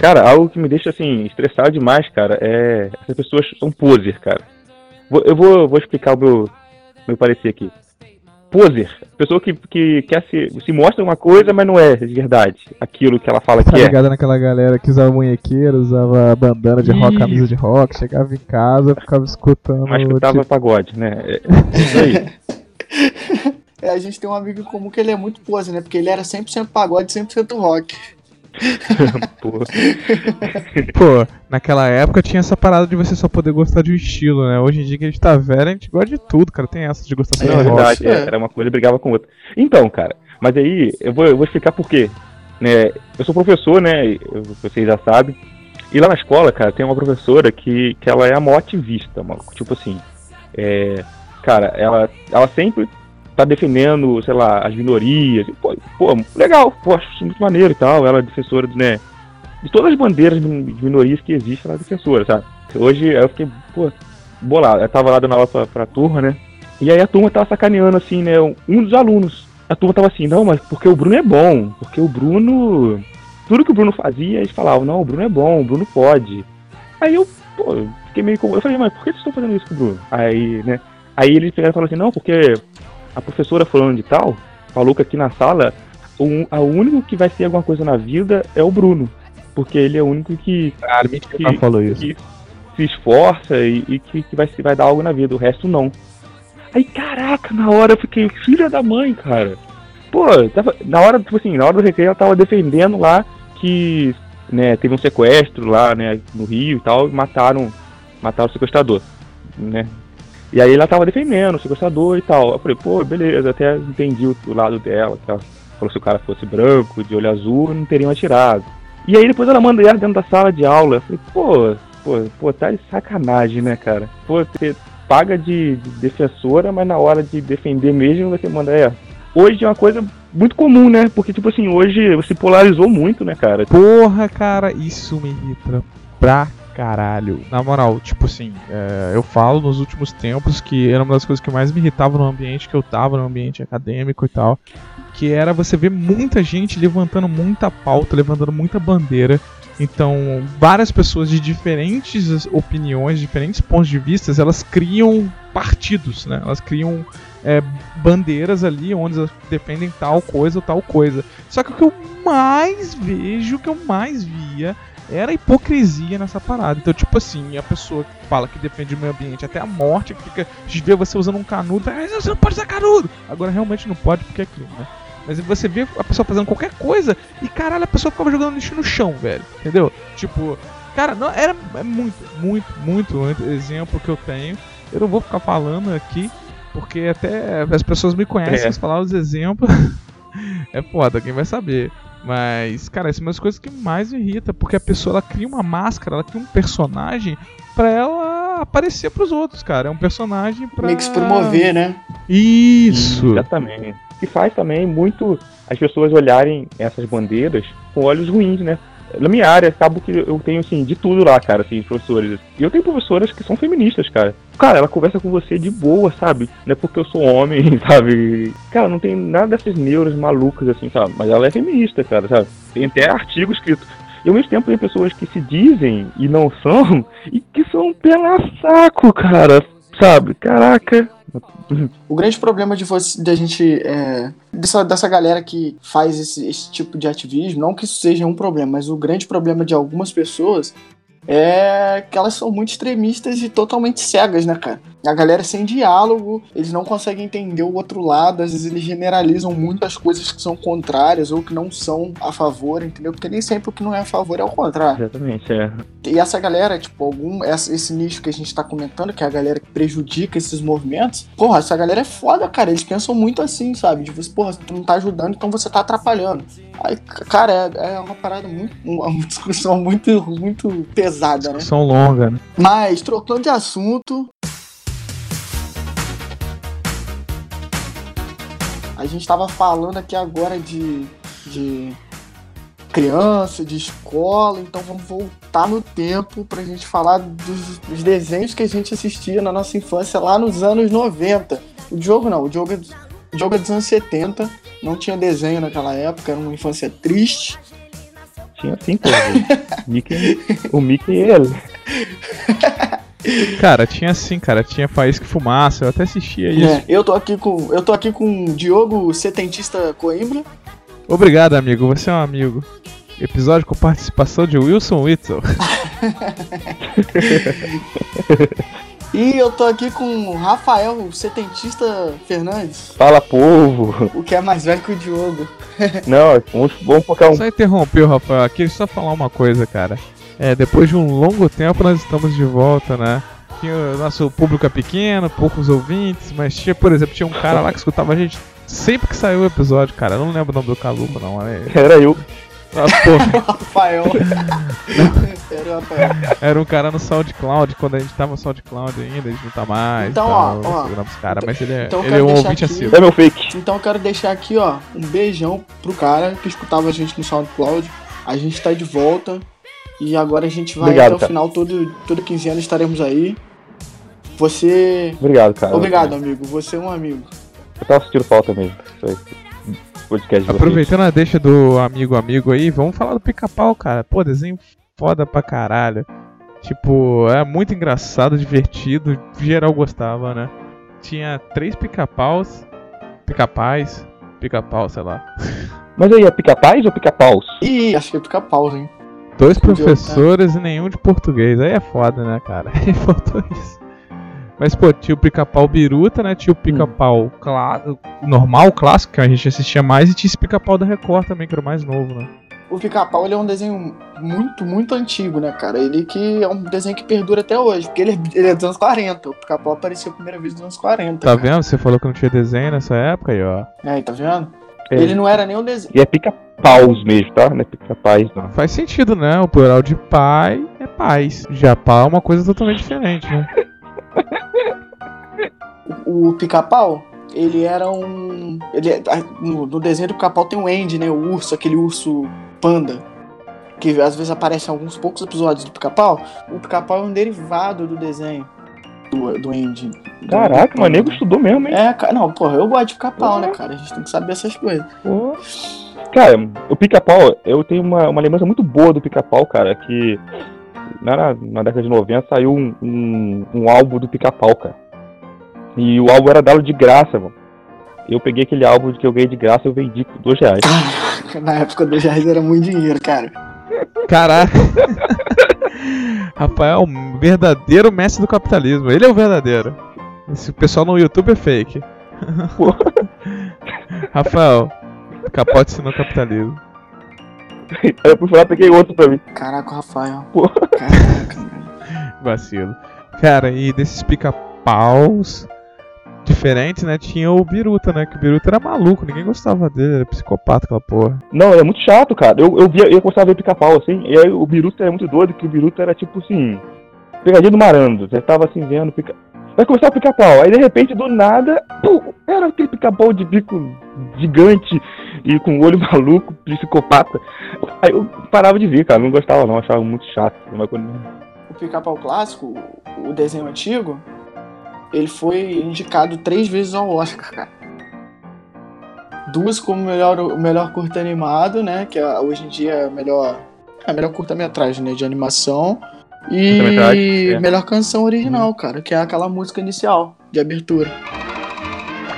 Cara, algo que me deixa assim, estressado demais, cara, é. Essas pessoas são poser, cara. Eu vou, vou explicar o meu, meu parecer aqui. Poser. Pessoa que, que quer se, se mostra uma coisa, mas não é de verdade. Aquilo que ela fala Tá que é. ligado naquela galera que usava munhequeira, usava bandana de rock, camisa de rock, chegava em casa, ficava escutando. Mas escutava tipo, pagode, né? É, isso aí. É, a gente tem um amigo em comum que ele é muito pose, né? Porque ele era 100% pagode, 100% rock. Pô. Pô, naquela época tinha essa parada de você só poder gostar de um estilo, né? Hoje em dia que a gente tá velho, a gente gosta de tudo, cara. Tem essa de gostar só é de rock. verdade, é, é. era uma coisa e brigava com outra. Então, cara, mas aí eu vou, eu vou explicar por quê. Né, eu sou professor, né? vocês já sabem. E lá na escola, cara, tem uma professora que, que ela é a maior ativista, maluco. Tipo assim, é, cara, ela, ela sempre tá defendendo, sei lá, as minorias. Pô, pô, legal, pô, acho muito maneiro e tal. Ela é defensora, né? De todas as bandeiras de minorias que existem, ela é defensora, sabe? Hoje eu fiquei, pô, bolado. Eu tava lá dando aula pra, pra turma, né? E aí a turma tava sacaneando, assim, né? Um dos alunos. A turma tava assim, não, mas porque o Bruno é bom. Porque o Bruno. Tudo que o Bruno fazia, eles falavam, não, o Bruno é bom, o Bruno pode. Aí eu, pô, fiquei meio. Eu falei, mas por que vocês estão fazendo isso com o Bruno? Aí, né? Aí eles pegaram e falaram assim, não, porque a professora falando de tal, falou que aqui na sala, o, a único que vai ser alguma coisa na vida é o Bruno. Porque ele é o único que, que- que ela falou isso. que se esforça e, e que, que vai, se- vai dar algo na vida, o resto não. Aí, caraca, na hora eu fiquei, filha da mãe, cara. Pô, tava, na hora, tipo assim, na hora do recreio ela tava defendendo lá que, né, teve um sequestro lá, né, no Rio e tal, e mataram, mataram o sequestrador, né. E aí ela tava defendendo o sequestrador e tal. Eu falei, pô, beleza, até entendi o, o lado dela, que ela falou se o cara fosse branco, de olho azul, não teriam atirado. E aí depois ela manda ela dentro da sala de aula. Eu falei, pô, pô, pô, tá de sacanagem, né, cara? Pô, você paga de, de defensora, mas na hora de defender mesmo você manda é. Hoje é uma coisa muito comum, né? Porque, tipo assim, hoje se polarizou muito, né, cara? Porra, cara, isso me irrita pra caralho. Na moral, tipo assim, é, eu falo nos últimos tempos que era uma das coisas que mais me irritava no ambiente que eu tava, no ambiente acadêmico e tal. Que era você ver muita gente levantando muita pauta, levantando muita bandeira. Então, várias pessoas de diferentes opiniões, diferentes pontos de vista, elas criam partidos, né? Elas criam é, bandeiras ali onde elas defendem tal coisa ou tal coisa. Só que o que eu mais vejo, o que eu mais via, era hipocrisia nessa parada. Então, tipo assim, a pessoa que fala que defende o meio ambiente até a morte, que fica de ver você usando um canudo, fala, "Ah, você não pode usar canudo! Agora realmente não pode porque é aquilo, né? Mas você vê a pessoa fazendo qualquer coisa e caralho, a pessoa ficava jogando lixo no chão, velho. Entendeu? Tipo, cara, não, era é muito, muito, muito, exemplo que eu tenho. Eu não vou ficar falando aqui, porque até as pessoas me conhecem, É. falar os exemplos. é foda, quem vai saber. Mas, cara, essa é uma das coisas que mais me irrita, porque a pessoa ela cria uma máscara, ela cria um personagem pra ela aparecer pros outros, cara. É um personagem pra. Meio que se promover, né? Isso! Exatamente. Que faz também muito as pessoas olharem essas bandeiras com olhos ruins, né? Na minha área, acabo que eu tenho, assim, de tudo lá, cara, assim, professores. E eu tenho professoras que são feministas, cara. Cara, ela conversa com você de boa, sabe? Não é porque eu sou homem, sabe? Cara, não tem nada dessas neuras malucas, assim, sabe? Mas ela é feminista, cara, sabe? Tem até artigo escrito. E ao mesmo tempo tem pessoas que se dizem e não são, e que são pela saco, cara. Sabe? Caraca. O grande problema de você, da gente, é, dessa, dessa galera que faz esse, esse tipo de ativismo, não que isso seja um problema, mas o grande problema de algumas pessoas é que elas são muito extremistas e totalmente cegas, né, cara? A galera sem diálogo, eles não conseguem entender o outro lado, às vezes eles generalizam muitas coisas que são contrárias ou que não são a favor, entendeu? Porque nem sempre o que não é a favor é o contrário. Exatamente, é. E essa galera, tipo, algum. Esse nicho que a gente tá comentando, que é a galera que prejudica esses movimentos, porra, essa galera é foda, cara. Eles pensam muito assim, sabe? De você, porra, tu não tá ajudando, então você tá atrapalhando. Aí, cara, é, é uma parada muito. Uma discussão muito, muito pesada, né? Discussão longa, né? Mas, trocando de assunto. A gente tava falando aqui agora de, de criança, de escola, então vamos voltar no tempo pra gente falar dos, dos desenhos que a gente assistia na nossa infância lá nos anos 90. O Diogo não, o Diogo dos- o Diogo é dos anos 70, não tinha desenho naquela época, era uma infância triste. Tinha sim, pô. Mickey, o Mickey e ele. Cara, tinha sim, cara. Tinha Faísca e Fumaça, eu até assistia isso. É, eu tô aqui com. Eu tô aqui com o Diogo Setentista Coimbra. Obrigado, amigo. Você é um amigo. Episódio com participação de Wilson Whittle. E eu tô aqui com o Rafael Setentista Fernandes, Fala, povo. o que é mais velho que o Diogo. Não, vamos, vamos focar um. Só interrompeu, Rafael. Queria só falar uma coisa, cara. É, depois de um longo tempo nós estamos de volta, né? O nosso público é pequeno, poucos ouvintes, mas tinha, por exemplo, tinha um cara lá que escutava a gente sempre que saiu o episódio, cara. Eu não lembro o nome do Calupa, não. É... Era eu. Ah, Rafael. Era o Rafael. era um cara no SoundCloud, quando a gente tava no SoundCloud ainda, a gente não tá mais. Então, tal, ó, ó. caras, mas ele é, Então eu ele é quero um deixar ouvinte aqui- assíduo. É meu fake. Então eu quero deixar aqui, ó, um beijão pro cara que escutava a gente no SoundCloud. A gente tá de volta. E agora a gente vai Obrigado, até o cara. final, todo, todo quinzena estaremos aí. Você. Obrigado, cara. Obrigado, amigo. Você é um amigo. Eu tava sentindo falta mesmo. Isso aí. Podcast de vocês. Aproveitando a deixa do amigo amigo aí, vamos falar do pica-pau, cara. Pô, desenho foda pra caralho. Tipo, é muito engraçado, divertido, geral gostava, né? Tinha três pica-paus, pica-pais, pica-pau, sei lá. Mas aí, é pica-pais ou pica-paus? Ih, acho que ia ficar pausa, hein? Dois Podia, professores e nenhum de português. Aí é foda, né, cara? Aí faltou isso. Mas, pô, tinha o pica-pau biruta, né? Tinha o pica-pau clá- normal, clássico, que a gente assistia mais, e tinha esse pica-pau da Record também, que era o mais novo, né? O Pica-Pau ele é um desenho muito, muito antigo, né, cara? Ele que é um desenho que perdura até hoje, porque ele, é- ele é dos anos 40. O Pica-Pau apareceu a primeira vez nos anos 40. Tá cara. vendo? Você falou que não tinha desenho nessa época aí, ó. Aí, tá vendo? É. Ele não era nem um desenho. E é pica-paus mesmo, tá? Não é pica-pais, não. Faz sentido, né? O plural de pai é pais. Já pá é uma coisa totalmente diferente, né? O, o Pica-Pau, ele era um. Ele, é- no, no desenho do Pica-Pau tem o Andy, né? O urso, aquele urso panda. Que às vezes aparece em alguns poucos episódios do Pica-Pau. O Pica-Pau é um derivado do desenho do, do Andy. Caraca, do mas nego estudou mesmo, hein? É, cara, não, porra, eu gosto de pica-pau, né, cara? A gente tem que saber essas coisas. Pô. Cara, o pica-pau, eu tenho uma, uma lembrança muito boa do pica-pau, cara, que na, na década de 90 saiu um, um, um álbum do pica-pau, cara. E o álbum era dado de graça, mano. Eu peguei aquele álbum que eu ganhei de graça e eu vendi por dois reais. Na época do reais era muito dinheiro, cara. Caraca! Rafael é um verdadeiro mestre do capitalismo. Ele é o verdadeiro. Esse pessoal no YouTube é fake. Rafael, capote no capitalismo. Aí eu fui e peguei outro pra mim. Caraca, o Rafael. Pô. Caraca. Vacilo. Cara, e desses pica-paus diferentes, né? Tinha o Biruta, né? Que o Biruta era maluco, ninguém gostava dele, era psicopata aquela porra. Não, é muito chato, cara. Eu, eu, via, eu gostava de ver pica-pau, assim, e aí o Biruta era muito doido, que o Biruta era tipo assim, pegadinha do malandro. Você tava assim vendo, pica... vai começar o pica-pau. Aí de repente, do nada, pum, era aquele pica-pau de bico gigante e com olho maluco, psicopata. Aí eu parava de ver, cara, não gostava não, achava muito chato. Mas quando- O pica-pau clássico, o desenho antigo, ele foi indicado três vezes ao Oscar, cara. Duas como melhor, o melhor curta animado, né? Que é, hoje em dia é a melhor, é a melhor curta-metragem né, de animação. E é. melhor canção original, cara, que é aquela música inicial de abertura.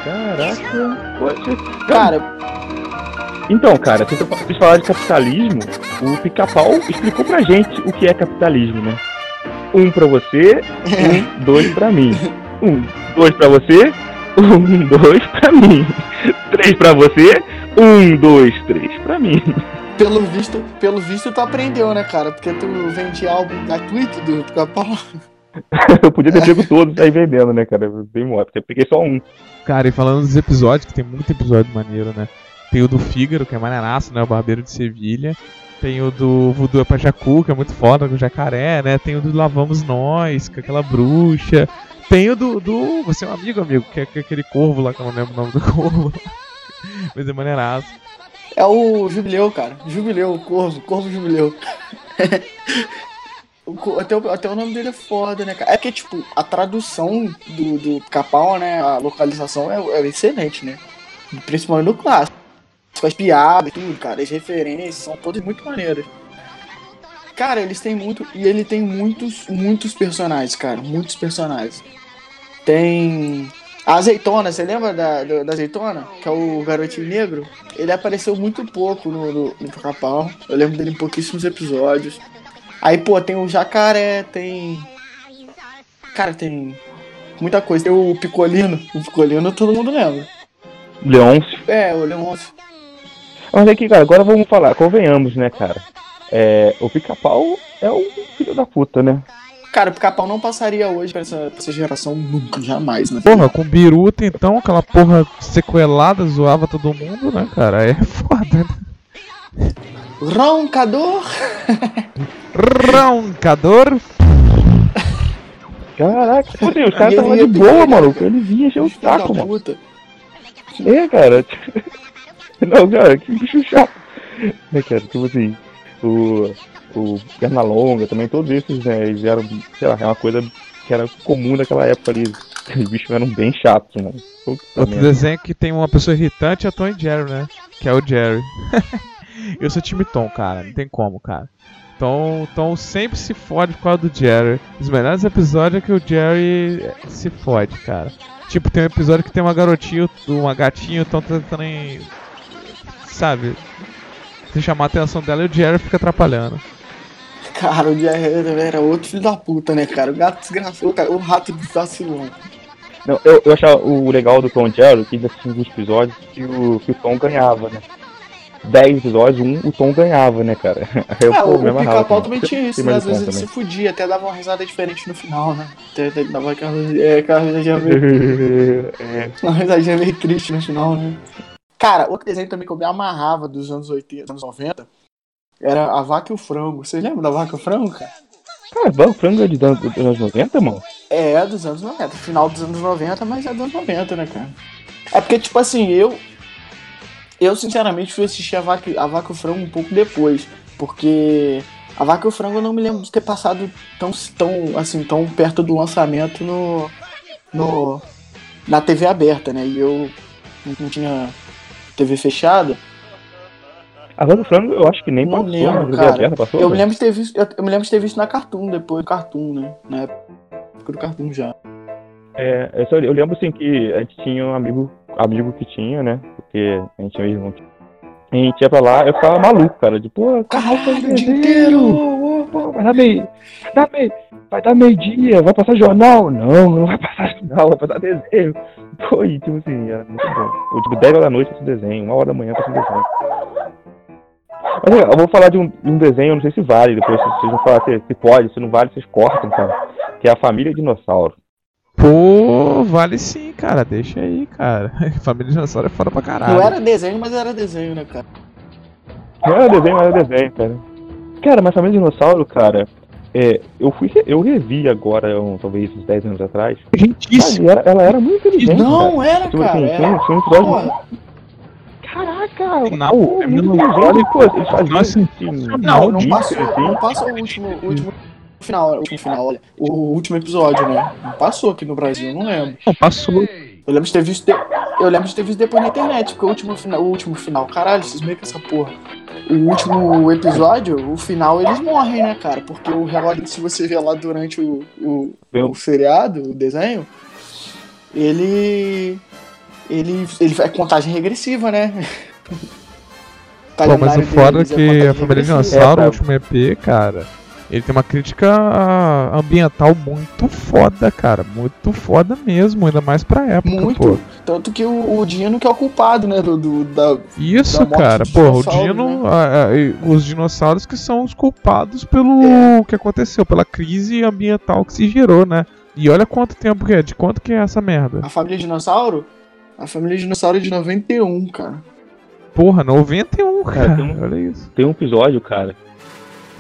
Caraca, poxa. Cara, Então, cara, se vocês falar de capitalismo, o pica-pau explicou pra gente o que é capitalismo, né? Um pra você, um, dois pra mim. Um, dois pra você, um, dois pra mim. Três pra você, um, dois, três pra mim. pelo visto, pelo visto tu aprendeu, né, cara? Porque tu vende álbum gratuito do pica-pau. Eu podia ter pego todos e sair vendendo, né, cara? Bem porque eu peguei só um. Cara, e falando dos episódios, que tem muito episódio maneiro, né? Tem o do Fígaro, que é maneiraço, né? O Barbeiro de Sevilha. Tem o do Voodoo é pra Jacu, que é muito foda, com o jacaré, né? Tem o do Lavamos Nós, com aquela bruxa. Tem o do, do Você é um amigo, amigo, que é, que é aquele corvo lá, que eu não lembro o nome do corvo. Mas é maneiraço. É o Jubileu, cara. Jubileu, o Corvo, Corvo Jubileu. Até, o, até o nome dele é foda, né, cara? É que, tipo, a tradução do, do Capão, né? A localização é, é excelente, né? Principalmente no clássico. As piadas tudo, cara. As referências são todas muito maneiras. Cara, eles têm muito. E ele tem muitos, muitos personagens, cara. Muitos personagens. Tem. A azeitona, você lembra da, da, da azeitona? Que é o garotinho negro? Ele apareceu muito pouco no, no, no Pica-Pau. Eu lembro dele em pouquíssimos episódios. Aí, pô, tem o jacaré, tem. Cara, tem muita coisa. Tem o Picolino. O Picolino todo mundo lembra. Leôncio. É, o Leôncio. Mas aqui, cara, agora vamos falar, convenhamos, né, cara? É, o pica-pau é um filho da puta, né? Cara, o pica-pau não passaria hoje pra essa, pra essa geração nunca, jamais, né? Porra, com Biruta então, aquela porra sequelada zoava todo mundo, né, cara? É foda, né? Roncador! Roncador! Caraca, pô, os caras estavam de boa, maluco. Ele vinha encher o saco, mano. puta. É, cara. Não, cara, que bicho chato. É, cara, tipo assim, o, o Pernalonga também, todos esses, né, eles eram, sei lá, é uma coisa que era comum naquela época ali. Os bichos eram bem chatos, mano. Puta Outro merda. desenho que tem uma pessoa irritante é Tom e Jerry, né? Que é o Jerry. Eu sou time Tom, cara. Não tem como, cara. Tom, Tom sempre se fode por causa do Jerry. Os melhores episódios é que o Jerry se fode, cara. Tipo, tem um episódio que tem uma garotinha, uma gatinha, o Tom tá tentando em... Sabe? Se chamar a atenção dela e o Jerry fica atrapalhando. Cara, o Jerry era outro filho da puta, né, cara? O gato desgraçado, cara, o rato vacilão. Não, eu, eu achava o legal do Tom Jerry, que alguns episódios que o, que o Tom ganhava, né? 10 episódios, um, o Tom ganhava, né, cara? Aí eu, Ah, pô, o, pica-pau também. também tinha isso, né? Às vezes ele se fudia, até dava uma risada diferente no final, né? Até, dava aquela, é, aquela risadinha meio, É, uma risadinha meio triste no final, né? Cara, outro desenho também que eu me amarrava dos anos 80, anos 90, era a Vaca e o Frango. Vocês lembram da Vaca e o Frango, cara? Cara, o frango é de dan- dos anos 90, mano? É, dos anos 90. Final dos anos 90, mas é dos anos 90, né, cara? É porque, tipo assim, eu. Eu, sinceramente, fui assistir a Vaca, a Vaca e o Frango um pouco depois. Porque a Vaca e o Frango eu não me lembro de ter passado tão, tão, assim, tão perto do lançamento no. no na TV aberta, né? E eu não tinha TV fechada. A Rosa do Frango, eu acho que nem Não passou, lembro, TV cara. passou? Eu me lembro de ter visto, eu, eu me lembro de ter visto na Cartoon, depois Cartoon, né? Na época do Cartoon já. É, eu, só- eu lembro assim que a gente tinha um amigo, amigo que tinha, né? Porque a gente tinha mesmo. A gente ia pra lá, eu ficava maluco, cara. De, pô, caralho, o dia inteiro! Pô, vai dar meio. Vai dar meio. Vai dar meio-dia, vai passar jornal? Não, não vai passar jornal, vai passar desenho. Pô, e tipo assim, era muito bom. Tipo, 10 horas da noite um desenho, 1 hora da manhã um desenho. Mas eu vou falar de um, um desenho, eu não sei se vale, depois se vocês vão falar se, se pode, se não vale, vocês cortam, cara. Que é a família dinossauro. Pô, vale sim, cara. Deixa aí, cara. Família Dinossauro é foda pra caralho. Não era desenho, mas era desenho, né, cara? Não era desenho, mas era desenho, cara. Cara, mas família dinossauro, cara, é, eu fui, eu revi agora, um, talvez uns 10 anos atrás. Gentíssimo. Cara, e era- ela era muito inteligente. cara. Não, era, Tipo cara. assim, Era. tinha, tinha um episódio. Caraca! Não, pô, é muito faziam Nossa, Não, não maldito, passou, assim. não passou o último, o último final, o último final, olha. O último episódio, né? Não passou aqui no Brasil, eu não lembro. Não, passou. Eu lembro de ter visto. de- Eu lembro de ter visto depois na internet, porque o último final. O último final, caralho, vocês meio que essa porra. O último episódio, o final, eles morrem, né, cara? Porque o relógio, se você ver lá durante o, o, o seriado, o desenho, ele. Ele, ele vai contagem regressiva, né? Pô, mas o foda é deles que a Família. Dinossauro, É, o último EP, cara, ele tem uma crítica ambiental muito foda, cara. Muito foda mesmo, ainda mais pra época, Muito. pô. Tanto que o, o Dino que é o culpado, né? Do, do- da, Isso, Da morte cara. Porra, o Dino, né? ah, e os dinossauros que são os culpados pelo É. que aconteceu, pela crise ambiental que se gerou, né? E olha quanto tempo que é, de quanto que é essa merda. a família dinossauro. A família dinossauro é de 91, cara. Porra, 91, cara. Cara, tem um- Olha isso. Tem um episódio, cara,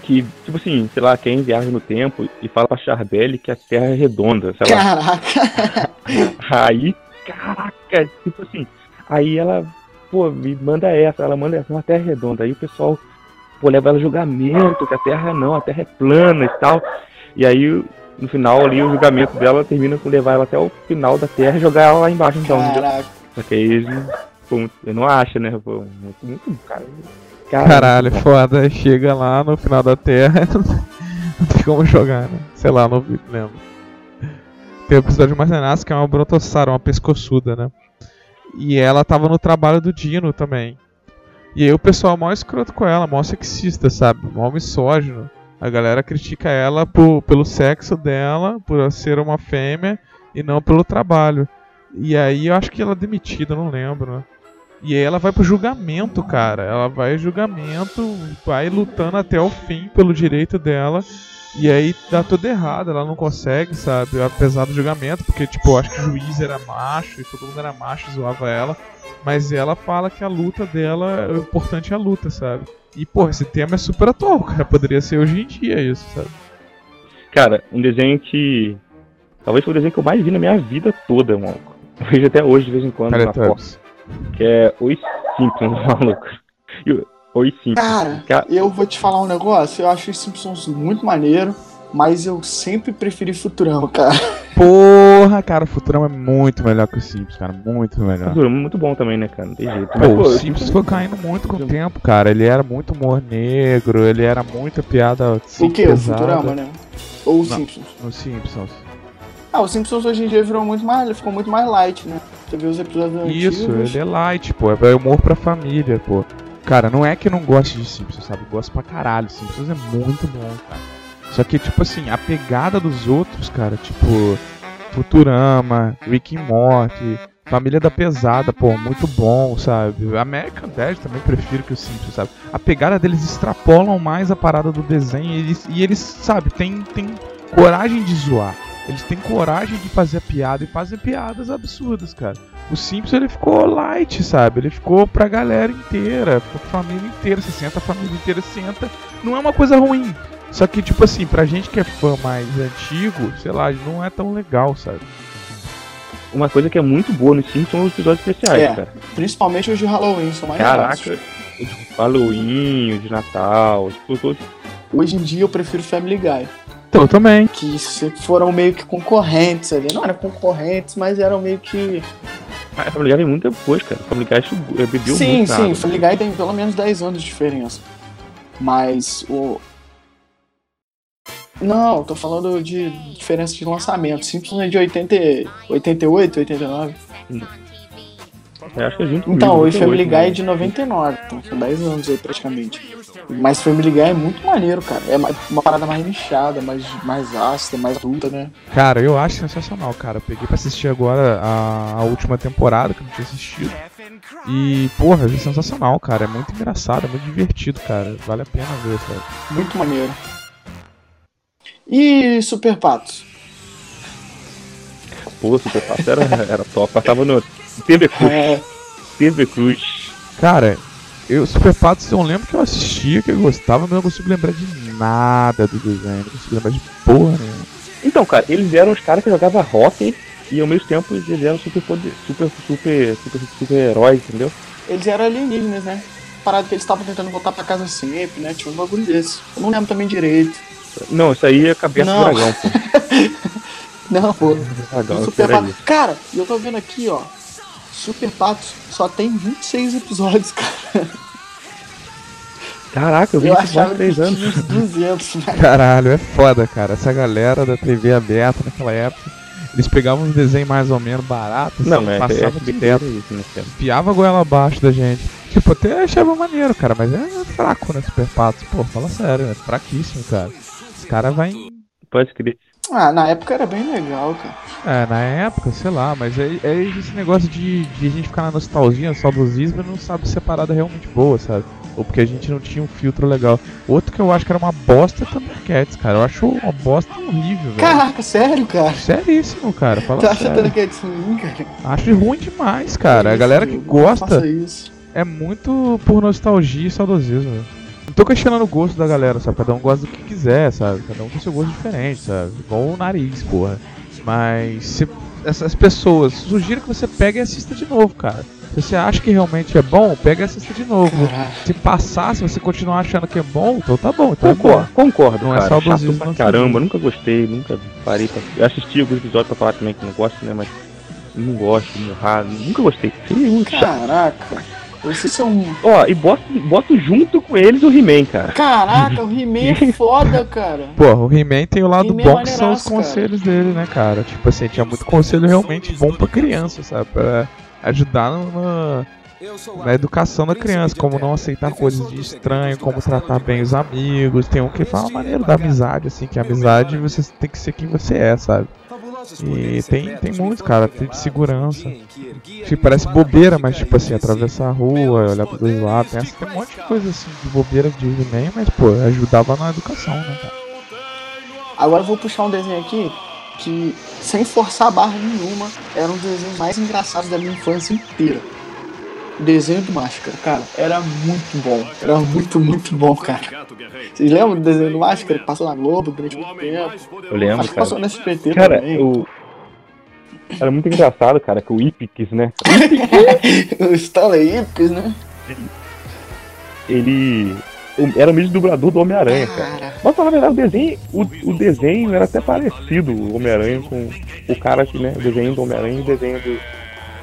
que, tipo assim, sei lá, quem viaja no tempo e fala pra Charbelli que a Terra é redonda, sei lá. Caraca! Aí, caraca, tipo assim, aí ela, pô, me manda essa, ela manda essa, uma terra redonda. Aí o pessoal, pô, leva ela a julgamento, que a terra não, a terra é plana e tal. E aí, no final ali, o julgamento dela termina com levar ela até o final da terra e jogar ela lá embaixo, então. Caraca. Só que aí eles, pô, eu não acho, né, pô, muito, muito, cara. Caralho, foda. Aí Chega lá no final da Terra, não tem como jogar, né? Sei lá, não vi- lembro. Tem o episódio mais Marcenaço que é uma brontossauro, uma pescoçuda, né? E ela tava no trabalho do Dino também. E aí o pessoal é mó escroto com ela, mó sexista, sabe? Mó misógino. A galera critica ela por, pelo sexo dela, por ser uma fêmea, e não pelo trabalho. E aí eu acho que ela é demitida, não lembro. né? E aí ela vai pro julgamento, cara. Ela vai julgamento, vai lutando até o fim pelo direito dela. E aí dá tudo errado, ela não consegue, sabe? Apesar do julgamento, porque, tipo, eu acho que o juiz era macho e todo mundo era macho zoava ela. Mas ela fala que a luta dela, o importante é a luta, sabe? E, porra, esse tema é super atual, cara. Poderia ser hoje em dia isso, sabe? Cara, um desenho que. Talvez foi o desenho que eu mais vi na minha vida toda, maluco. Eu vejo até hoje, de vez em quando, na porta. Teletubbies. Que é Os Simpsons, maluco. E o- Os Simpsons. Cara, Ca- eu vou te falar um negócio, eu acho os Simpsons muito maneiro, mas eu sempre preferi Futurama, cara. Porra, cara, o Futurama é muito melhor que o Simpsons, cara. Muito melhor. Futurama é muito bom também, né, cara? Não tem jeito. Pô, Mas, o pô, Simpsons foi caindo muito com o tempo, cara. Ele era muito humor negro, ele era muita piada assim, o que? O Futurama, né? Ou os Não. Simpsons? nos Simpsons. Ah, os Simpsons hoje em dia virou muito mais. Ele ficou muito mais light, né? Você viu os episódios Isso, antigos. ele é light, pô. É humor pra família, pô. Cara, não é que eu não goste de Simpsons, sabe? Eu gosto pra caralho. Simpsons é muito bom, cara. Só que, tipo assim, a pegada dos outros, cara, tipo. Futurama, Rick and Morty, Família da Pesada, pô, muito bom, sabe? American Dad também prefiro que o Simpsons, sabe? A pegada deles extrapolam mais a parada do desenho e eles, e eles sabe, tem, tem coragem de zoar. Eles têm coragem de fazer piada e fazem piadas absurdas, cara. O Simpsons ele ficou light, sabe? Ele ficou pra galera inteira, ficou pra família inteira. Você senta, a família inteira senta. Não é uma coisa ruim. Só que, tipo assim, pra gente que é fã mais antigo, sei lá, não é tão legal, sabe? Uma coisa que é muito boa nos Simpsons são os episódios especiais, É. cara. Principalmente os de Halloween, são mais Caraca, legais. os de Halloween, os de Natal, tipo, todos. Hoje em dia eu prefiro Family Guy. Então, eu também. Que sempre foram meio que concorrentes ali. Não eram concorrentes, mas eram meio que. Ah, Family Guy vem muito depois, cara. Family Guy bebeu sim, muito. sim, água. Family Guy tem pelo menos 10 anos de diferença. Mas o. Não, tô falando de diferença de lançamento. Simpsons é de 80, 88, 89. Eu acho que é junto Então, o 98, Family Guy né? é de 99, então são 10 anos aí praticamente. Mas Family Guy é muito maneiro, cara. É uma parada mais nichada, mais, mais ácida, mais adulta, né? Cara, eu acho sensacional, cara. Eu peguei pra assistir agora a, a última temporada que eu não tinha assistido. E, porra, é sensacional, cara. É muito engraçado, é muito divertido, cara. Vale a pena ver, sabe? Muito maneiro. E Super Patos? Pô, Super Pato era, era top. Passava no TV Cruz. É, TV Cruz. Cara, eu, Super Patos, eu lembro que eu assistia, que eu gostava, mas eu não consigo lembrar de nada do desenho. Não consigo lembrar de porra nenhuma. Então, cara, eles eram os caras que jogavam hockey e ao mesmo tempo eles eram super poder, super, super, super, super heróis, entendeu? eles eram alienígenas, né? Parada que eles estavam tentando voltar pra casa sempre, né? Tinha um bagulho desse. Eu não lembro também direito. Não, isso aí é cabeça Não. do dragão, pô. Não, pô. Dragão, Super. Patos. Cara, eu tô vendo aqui, ó. Super Patos só tem 26 episódios, cara. Caraca, eu vi Eu isso há que três tinha anos. uns 200, né? Caralho, é foda, cara. Essa galera da TV aberta naquela época, eles pegavam uns desenhos mais ou menos baratos, Não, assim, é, é, passavam é direto. isso, né, cara? Piava a goela abaixo da gente. Tipo, até achava maneiro, cara, mas é fraco, né, Super Patos? Pô, fala sério, é fraquíssimo, cara. Cara vai Pode crer. Ah, na época era bem legal, cara. É, na época, sei lá, mas é, é esse negócio de, de a gente ficar na nostalgia, saudosismo e não sabe se a parada é realmente boa, sabe? Ou porque a gente não tinha um filtro legal. Outro que eu acho que era uma bosta é Thundercats, cara. Eu acho uma bosta horrível, velho. Caraca, sério, cara? Seríssimo, cara. Fala Tu acha sério. que é disso ruim, cara? Acho ruim demais, cara. A galera que gosta isso. é muito por nostalgia e saudosismo. velho. Não tô questionando o gosto da galera, sabe? Cada um gosta do que quiser, sabe? Cada um tem seu gosto diferente, sabe? Igual o nariz, porra. Mas se essas pessoas, sugiro que você pegue e assista de novo, cara. Se você acha que realmente é bom, pega e assista de novo. Caraca. Se passar, se você continuar achando que é bom, então tá bom. Então é bom. Concordo, concordo, Não é cara. saudosismo, Chato pra não. caramba, nunca gostei, nunca parei pra... Eu assisti alguns episódios pra falar também que não gosto, né, mas não gosto, morrar, nunca gostei. Chato. Caraca. Vocês são. Ó, e boto, boto junto com eles o He-Man, cara. Caraca, o He-Man é foda, cara. Pô, o He-Man tem o lado é bom que são os conselhos dele, né, cara? Tipo assim, tinha muito conselho realmente bom pra criança, sabe? Pra ajudar na, na educação da criança, como não aceitar coisas de estranho, como tratar bem os amigos. Tem um que fala maneiro da amizade, assim, que a amizade você tem que ser quem você é, sabe? E tem, tem muitos, cara, tem de segurança. Que parece bobeira, mas tipo assim, atravessar a rua, olhar pros dois lados, tem, tem um monte de coisa assim de bobeira de He-Man, mas pô, ajudava na educação, né, cara? Agora eu vou puxar um desenho aqui que, sem forçar a barra nenhuma, era um dos desenhos mais engraçados da minha infância inteira. Desenho do Máscara, cara, era muito bom. Era muito, muito bom, cara. Vocês lembram do desenho do Máscara que passou na Globo durante muito tempo? Eu lembro, Acho cara. passou no SPT Cara, também. o. Era muito engraçado, cara, que o Ipix, né? o Stanley Ipkiss, né? Ele. Era o mesmo dublador do Homem-Aranha, cara. Cara, Mas na verdade o desenho, o, o desenho era até parecido, o Homem-Aranha, com o cara que, né? O desenho do Homem-Aranha e o desenho do,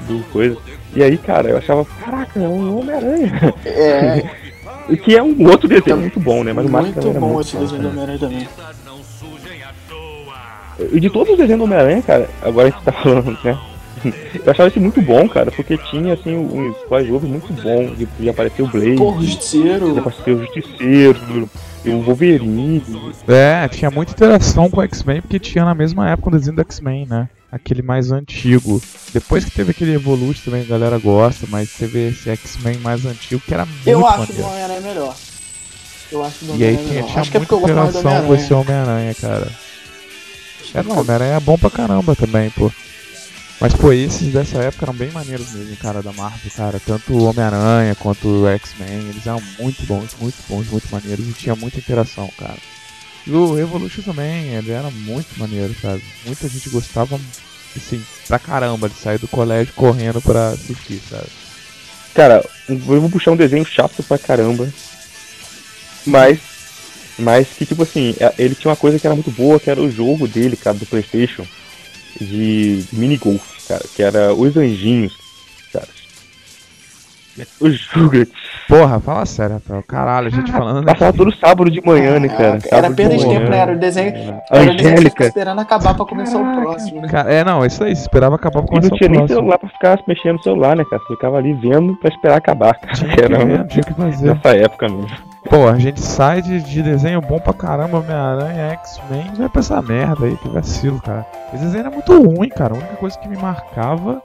do coisa. E aí, cara, eu achava, caraca, é um Homem-Aranha. é E que é um outro desenho muito bom, né? Mas o Máscara muito era bom muito esse desenho do Homem-Aranha também. E de todos os desenhos do Homem-Aranha, cara, agora a gente tá falando, né? Eu achava esse muito bom, cara, porque tinha, assim, um crossover muito bom. De, de aparecer o Blade, Porra, o de Justiceiro. aparecer o Justiceiro, o Wolverine. É, tinha muita interação com o X-Men, porque tinha na mesma época o desenho do X-Men, né? Aquele mais antigo. Depois que teve aquele Evolution também, a galera gosta, mas teve esse X-Men mais antigo que era muito Eu acho do maneiro. Homem-Aranha melhor. Eu acho E aí Homem-Aranha tinha, melhor. tinha Acho que é muita do interação com esse Homem-Aranha. Homem-Aranha, cara. É, não, Homem-Aranha é bom pra caramba também, pô. Mas, pô, esses dessa época eram bem maneiros mesmo, cara, da Marvel, cara. Tanto o Homem-Aranha quanto o X-Men, eles eram muito bons, muito bons, muito maneiros e tinha muita interação, cara. E o Evolution também, ele era muito maneiro, sabe? Muita gente gostava, assim, pra caramba de sair do colégio correndo pra assistir, sabe? Cara, eu vou puxar um desenho chato pra caramba. Mas. Mas que, tipo assim, é- ele tinha uma coisa que era muito boa, que era o jogo dele, cara, do Playstation. De mini golf, cara. Que era os anjinhos, cara. O jogo. Porra, fala sério, Rafael. Caralho, a gente falando. Passava todo sábado de manhã, né, cara? Caraca, Era Sábado perda de manhã. tempo, né? Era o desenho. Era. Era o desenho esperando acabar pra começar o próximo, né? Cara, é, não, isso aí, esperava acabar pra E começar não o tinha nem próximo. celular pra ficar mexendo no celular, né, cara? Você ficava ali vendo pra esperar acabar, cara. Tinha Que era ver, tinha que fazer. nessa época mesmo. Pô, a gente sai de, de desenho bom pra caramba, Homem-Aranha, X-Men, vai pra essa merda aí, que vacilo, cara. Esse desenho era muito ruim, cara. A única coisa que me marcava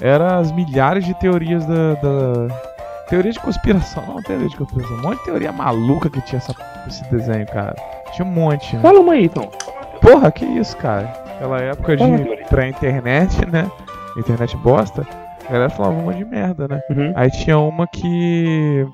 era as milhares de teorias da. da... Teoria de conspiração, não teoria de conspiração. Um monte de teoria maluca que tinha essa, esse desenho, cara. Tinha um monte. né? Fala uma aí, então. Porra, que isso, cara. Aquela época de pré-internet, né? Internet bosta. A galera falava uma de merda, né? Uhum. Aí tinha uma que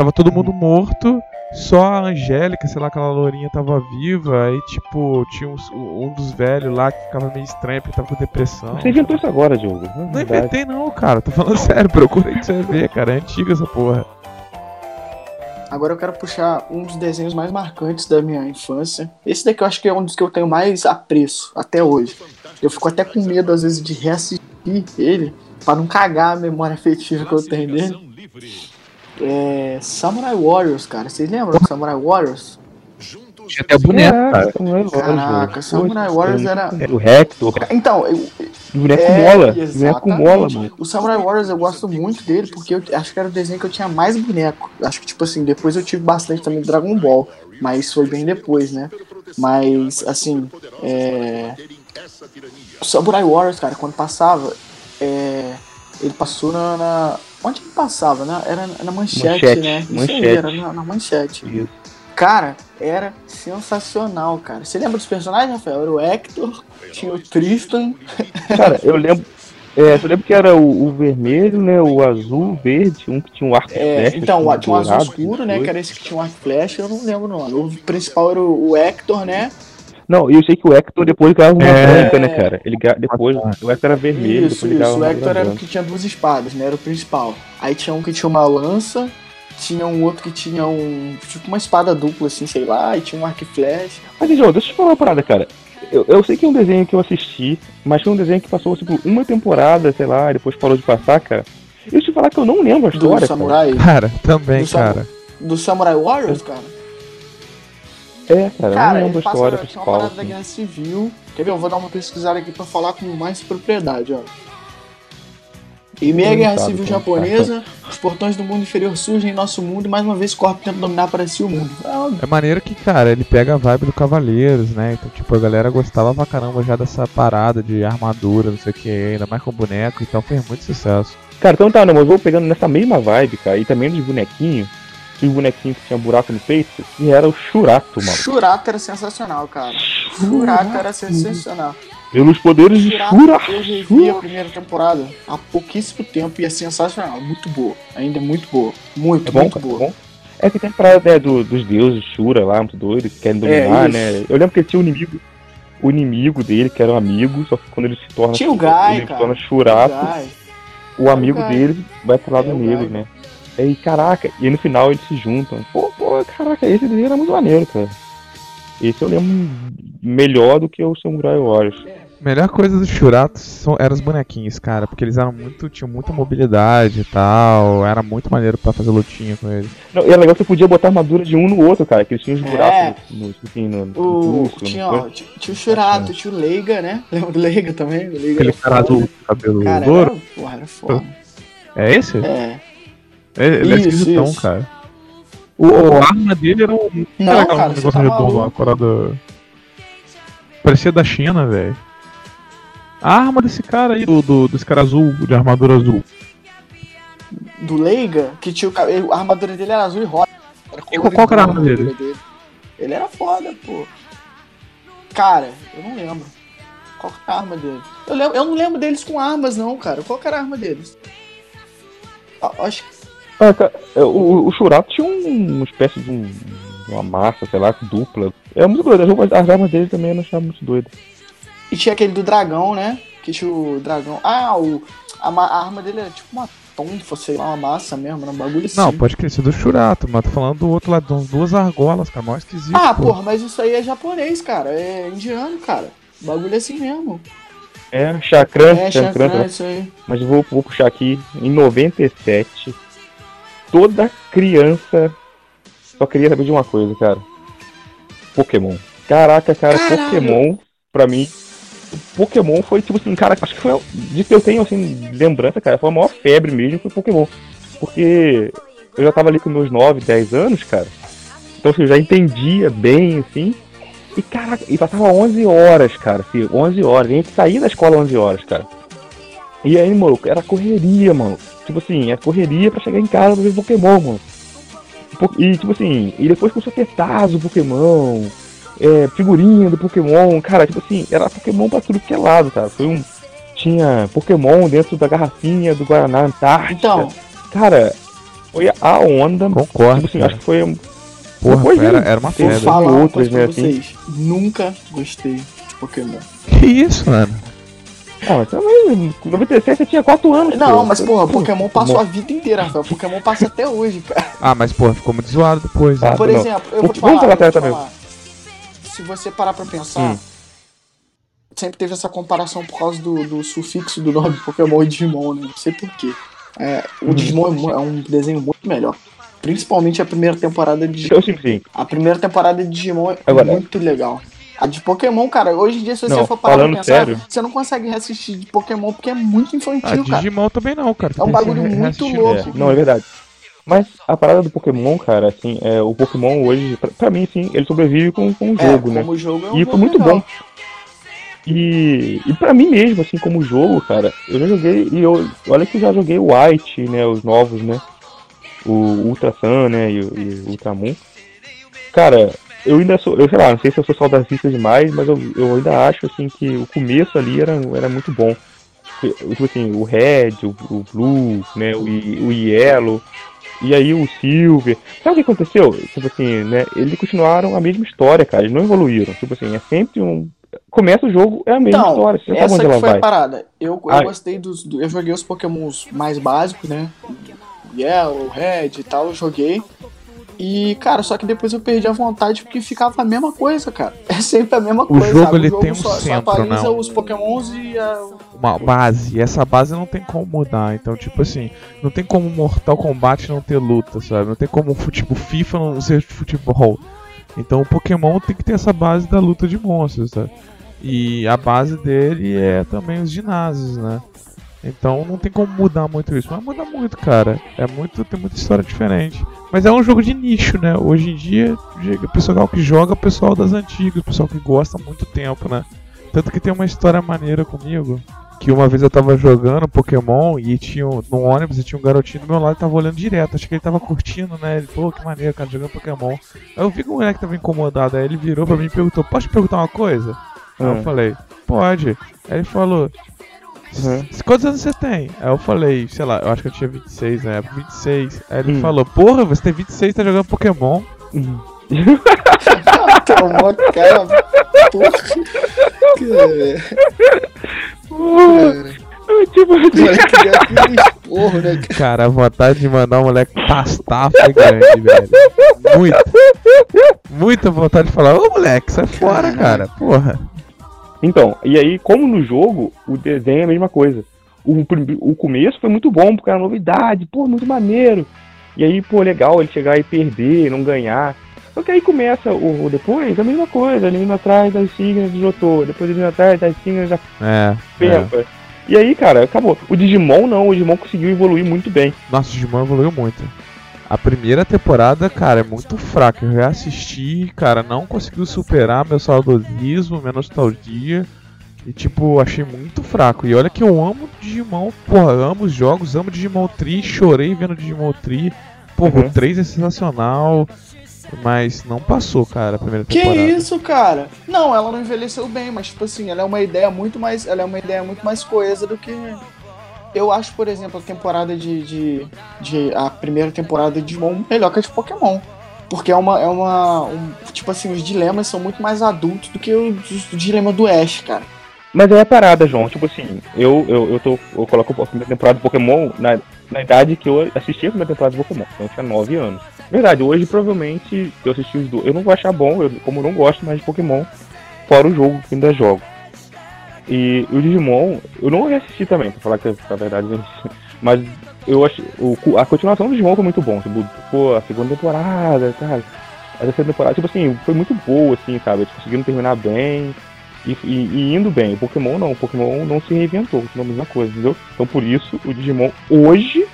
tava todo mundo morto, só a Angélica, sei lá, aquela lourinha tava viva, aí tipo, tinha uns- um dos velhos lá que ficava meio estranho porque tava com depressão. Você inventou isso agora, Diogo. Não Verdade. inventei não, cara, tô falando sério, procura aí que você vai ver, cara, é antiga essa porra. Agora eu quero puxar um dos desenhos mais marcantes da minha infância. Esse daqui eu acho que é um dos que eu tenho mais apreço até hoje. Eu fico até com medo, às vezes, de reassistir ele pra não cagar a memória afetiva que eu tenho dele. É. Samurai Warriors, cara. Vocês lembram do Samurai Warriors? Tinha até boneco, Caraca, cara. Samurai Warriors, Caraca. Samurai Warriors cara, era- O Hector. Então, eu, O boneco É, mola. O boneco mola, mano. O Samurai Warriors eu gosto muito dele porque eu acho que era o desenho que eu tinha mais boneco. Acho que, tipo assim, depois eu tive bastante também Dragon Ball, mas foi bem depois, né? Mas, assim, é. O Samurai Warriors, cara, quando passava, é. Ele passou na. na- Onde ele passava, né? Era na manchete, Manchete, né? Isso aí, manchete. era na, na manchete. Isso. Cara, era sensacional, cara. Você lembra dos personagens, Rafael? Era o Hector, tinha o Tristan. Cara, eu lembro. É, eu lembro que era o, o vermelho, né? O azul, o verde, um que tinha um arco É, flecha, então, assim, tinha um azul dourado, escuro, né? Que era esse que tinha um arco flecha, eu não lembro o nome. O principal era o o Hector, né? Não, e eu sei que o Hector depois ligava uma É. branca, né, cara? Ele ga- depois, o Hector era vermelho, isso, isso. O Hector era o que tinha duas espadas, né? Era o principal. Aí tinha um que tinha uma lança, tinha um outro que tinha um. Tipo uma espada dupla, assim, sei lá, e tinha um arco e flecha. Mas, João, deixa eu te falar uma parada, cara. Eu, eu sei que é um desenho que eu assisti, mas foi um desenho que passou, tipo, uma temporada, sei lá, e depois parou de passar, cara. Eu te falar que eu não lembro a Do história. cara. Samurai. Cara, também, Do Samu- cara. Do Samurai Warriors, cara. É, cara, eu Cara, não lembro a passa história tinha uma principal. parada da assim. Guerra Civil. Quer ver? Eu vou dar uma pesquisada aqui pra falar com mais propriedade, ó. Em Não Guerra sabe Civil como Japonesa, os portões do mundo inferior surgem em nosso mundo e mais uma vez o corpo tenta dominar para si o mundo. É. É maneiro que, cara, ele pega a vibe do Cavaleiros, né? Então, tipo, a galera gostava pra caramba já dessa parada de armadura, não sei o que, ainda mais com boneco, então fez muito sucesso. Cara, então tá, não, mas eu vou pegando nessa mesma vibe, cara, e também dos bonequinhos, tinha um bonequinho que tinha buraco no peito, que era o Churato, mano. Churato era sensacional, cara. Churato era sensacional. Pelos poderes de Churato, Churato. eu revi a primeira temporada há pouquíssimo tempo e é sensacional. Muito boa. Ainda é muito boa. Muito, É bom, muito cara, boa. é bom. É que tem a parada né, do- dos deuses Shura lá, muito doido, que querem dominar, É, né? Eu lembro que ele tinha um inimigo, o inimigo dele, que era um amigo, só que quando ele se torna. Tinha o Guy, ele se cara. torna Churato, o amigo Guy. dele vai pro lado É negro, né? E aí, caraca, e aí no final eles se juntam. Pô, pô, caraca, esse desenho era muito maneiro, cara. Esse eu lembro melhor do que o Samurai Warriors. Melhor coisa do Churato são, eram os bonequinhos, cara, porque eles eram muito, tinham muita mobilidade e tal, era muito maneiro pra fazer lutinha com eles. Não, e é legal que você podia botar armadura de um no outro, cara, que eles tinham os É. buracos no, no, assim, no, no O, pulso, tinha, ó, tinha, tinha o Churato, tinha o Leiga, né? Lembra do Leiga também? O Leiga Aquele era cara do cabelo Cara, louro. era, porra, era foda. É esse? É. Ele é Isso, esquisitão, isso. cara. O, a arma dele era um. Não, era cara, um negócio tá redondo, uma parada. Parecia da China, velho. A arma desse cara aí, do, do, desse cara azul, de armadura azul. Do Leiga, que tinha o cabelo. A armadura dele era azul e rosa. Era E qual- era a arma armadura Ele era foda, pô. Cara, eu não lembro. Qual que era a arma dele? Eu, lembro, eu não lembro deles com armas, não, cara. Qual que era a arma deles? Acho que Ah, cara, é, o, o Churato tinha um- uma espécie de um- uma massa, sei lá, dupla. É muito doido, as, roupas- as armas dele também eu não achava muito doido. E tinha aquele do dragão, né? Que tinha o dragão. Ah, o, a, a arma dele era tipo uma tonfa, sei lá, uma massa mesmo, era um bagulho assim. Não, pode crescer do Churato, mas tô falando do outro lado, umas duas argolas, cara, mó esquisito. Ah, pô. porra, mas isso aí é japonês, cara. É indiano, cara. O bagulho é assim mesmo. É, Chakran, É, Chakran, chakra, isso aí. mas eu vou, vou puxar aqui, em 97, toda criança só queria saber de uma coisa, cara. Pokémon. Caraca, cara, Caralho. Pokémon, pra mim, Pokémon foi tipo assim, cara, acho que foi, de que eu tenho assim, lembrança, cara, foi a maior febre mesmo, foi Pokémon. Porque eu já tava ali com meus 9, 10 anos, cara, então assim, eu já entendia bem, assim, e caraca, e passava 11 horas, cara, filho, 11 horas, a gente saía da escola 11 horas, cara. E aí, mano, era correria, mano. Tipo assim, era correria pra chegar em casa pra ver Pokémon, mano. E tipo assim, e depois começou a ter Tazo Pokémon, é, figurinha do Pokémon, cara, tipo assim, era Pokémon pra tudo que é lado, cara. Foi um. Tinha Pokémon dentro da garrafinha do Guaraná Antártica. Então, Cara, foi a onda. Concordo, Tipo assim, cara. acho que foi. um- Porra, depois era, era uma vou febre. falar uma outras, coisa pra né, assim. vocês. Nunca gostei de Pokémon. Que isso, mano? Ah, mas também, em 97 você tinha 4 anos. Não, pô. mas porra, Pokémon passou a vida inteira, Rafael. Pokémon passa até hoje, cara. Ah, mas porra, ficou muito zoado depois, né? Ah, Por não. exemplo, eu vou te falar, eu vou te também. falar. Se você parar pra pensar, Hum. sempre teve essa comparação por causa do, do sufixo do nome Pokémon e Digimon, né? Não sei porquê. É, o Hum. Digimon é é um desenho muito melhor. Principalmente a primeira temporada de Eu sim, sim. A primeira temporada de Digimon é Agora- muito legal. A de Pokémon, cara, hoje em dia, se você Não, for parar falando pensar, sério. você não consegue reassistir de Pokémon porque é muito infantil, cara. Digimon também não, cara. É um bagulho muito louco. É, não, é verdade. Mas a parada do Pokémon, cara, assim, é, o Pokémon hoje, pra, pra mim, sim, ele sobrevive com, com o É, jogo, né? como jogo é um E foi muito legal. bom. E, e pra mim mesmo, assim, como jogo, cara, eu já joguei, e eu, olha que eu já joguei o White, né, os novos, né, o Ultra Sun, né, e, o- e o Ultra Moon. Cara, eu ainda sou, eu sei lá, não sei se eu sou saudosista demais, mas eu, eu ainda acho, assim, que o começo ali era, era muito bom. Tipo assim, o Red, o, o Blue, né, o, o Yellow, e aí o Silver. Sabe o que aconteceu? Tipo assim, né? Eles continuaram a mesma história, cara. Eles não evoluíram. Tipo assim, é sempre um. Começa o jogo, é a mesma Então, história. Você essa que foi a vai. parada. Eu, eu Ai. gostei dos. do- eu joguei os Pokémons mais básicos, né? Yellow, Red e tal, eu joguei. E, cara, só que depois eu perdi a vontade porque ficava a mesma coisa, cara. É sempre a mesma coisa. jogo, sabe? ele tem um só, centro, só atualiza não. os Pokémons e a- uma base. E essa base não tem como mudar. Então, tipo assim, não tem como Mortal Kombat não ter luta, sabe? Não tem como tipo, FIFA não ser futebol. Então o Pokémon tem que ter essa base da luta de monstros, sabe? E a base dele é também os ginásios, né? Então não tem como mudar muito isso. Mas muda muito, cara. É muito, tem muita história diferente. Mas é um jogo de nicho, né? Hoje em dia, o pessoal que joga é o pessoal das antigas, o pessoal que gosta há muito tempo, né? Tanto que tem uma história maneira comigo. Que uma vez eu tava jogando Pokémon e tinha no ônibus e tinha um garotinho do meu lado e tava olhando direto. Acho que ele tava curtindo, né? Ele, pô, que maneiro, cara, jogando Pokémon. Aí eu vi que o moleque tava incomodado. Aí ele virou pra mim e perguntou: Posso te perguntar uma coisa? Aí eu falei: Pode. Aí ele falou: Uhum. Quantos anos você tem? Aí eu falei, sei lá, eu acho que eu tinha 26 na época, 26. Aí ele hum. falou, porra, você tem 26 e tá jogando Pokémon. Hum. Tomou cara. Porra. Cara. né? Cara, a vontade de mandar o moleque pastar foi grande, velho. Muita. Muita vontade de falar, ô moleque, sai fora, cara. Porra. Então, e aí, como no jogo, o desenho é a mesma coisa. O, o começo foi muito bom, porque era novidade, pô, muito maneiro. E aí, pô, legal ele chegar e perder, não ganhar. Só que aí começa o, o depois, a mesma coisa, ele indo atrás das signas de Jotô, depois ele indo atrás das signas da é, Pempa. É. E aí, cara, acabou. O Digimon não, o Digimon conseguiu evoluir muito bem. Nossa, o Digimon evoluiu muito. A primeira temporada, cara, é muito fraca. Eu reassisti, cara, não conseguiu superar meu saudosismo, minha nostalgia. E, tipo, achei muito fraco. E olha que eu amo Digimon, porra, amo os jogos, amo Digimon Tree, chorei vendo Digimon Tree. Porra, uhum. o 3 é sensacional. Mas não passou, cara, a primeira temporada. Que isso, cara? Não, ela não envelheceu bem, mas tipo assim, ela é uma ideia muito mais, ela é uma ideia muito mais coesa do que eu acho, por exemplo, a temporada de, de, de a primeira temporada de Digimon melhor que a de Pokémon. Porque é uma. É uma um, tipo assim, os dilemas são muito mais adultos do que o, o dilema do Ash, cara. Mas é a parada, João. Tipo assim, eu, eu, eu, tô, eu coloco a primeira temporada de Pokémon na, na idade que eu assisti a primeira temporada de Pokémon. Então eu tinha 9 anos. Verdade, hoje provavelmente eu assisti os dois. Eu não vou achar bom, eu, como eu não gosto mais de Pokémon, fora o jogo que ainda jogo. E o Digimon, eu não assisti também, pra falar que a verdade Mas eu acho. O, a continuação do Digimon foi muito bom. Tipo, pô, a segunda temporada, cara. A terceira temporada, tipo assim, foi muito boa, assim, sabe? Eles conseguiram terminar bem. E, e, e, indo bem. O Pokémon não, o Pokémon não se reinventou, continua a mesma coisa, entendeu? Então por isso o Digimon hoje,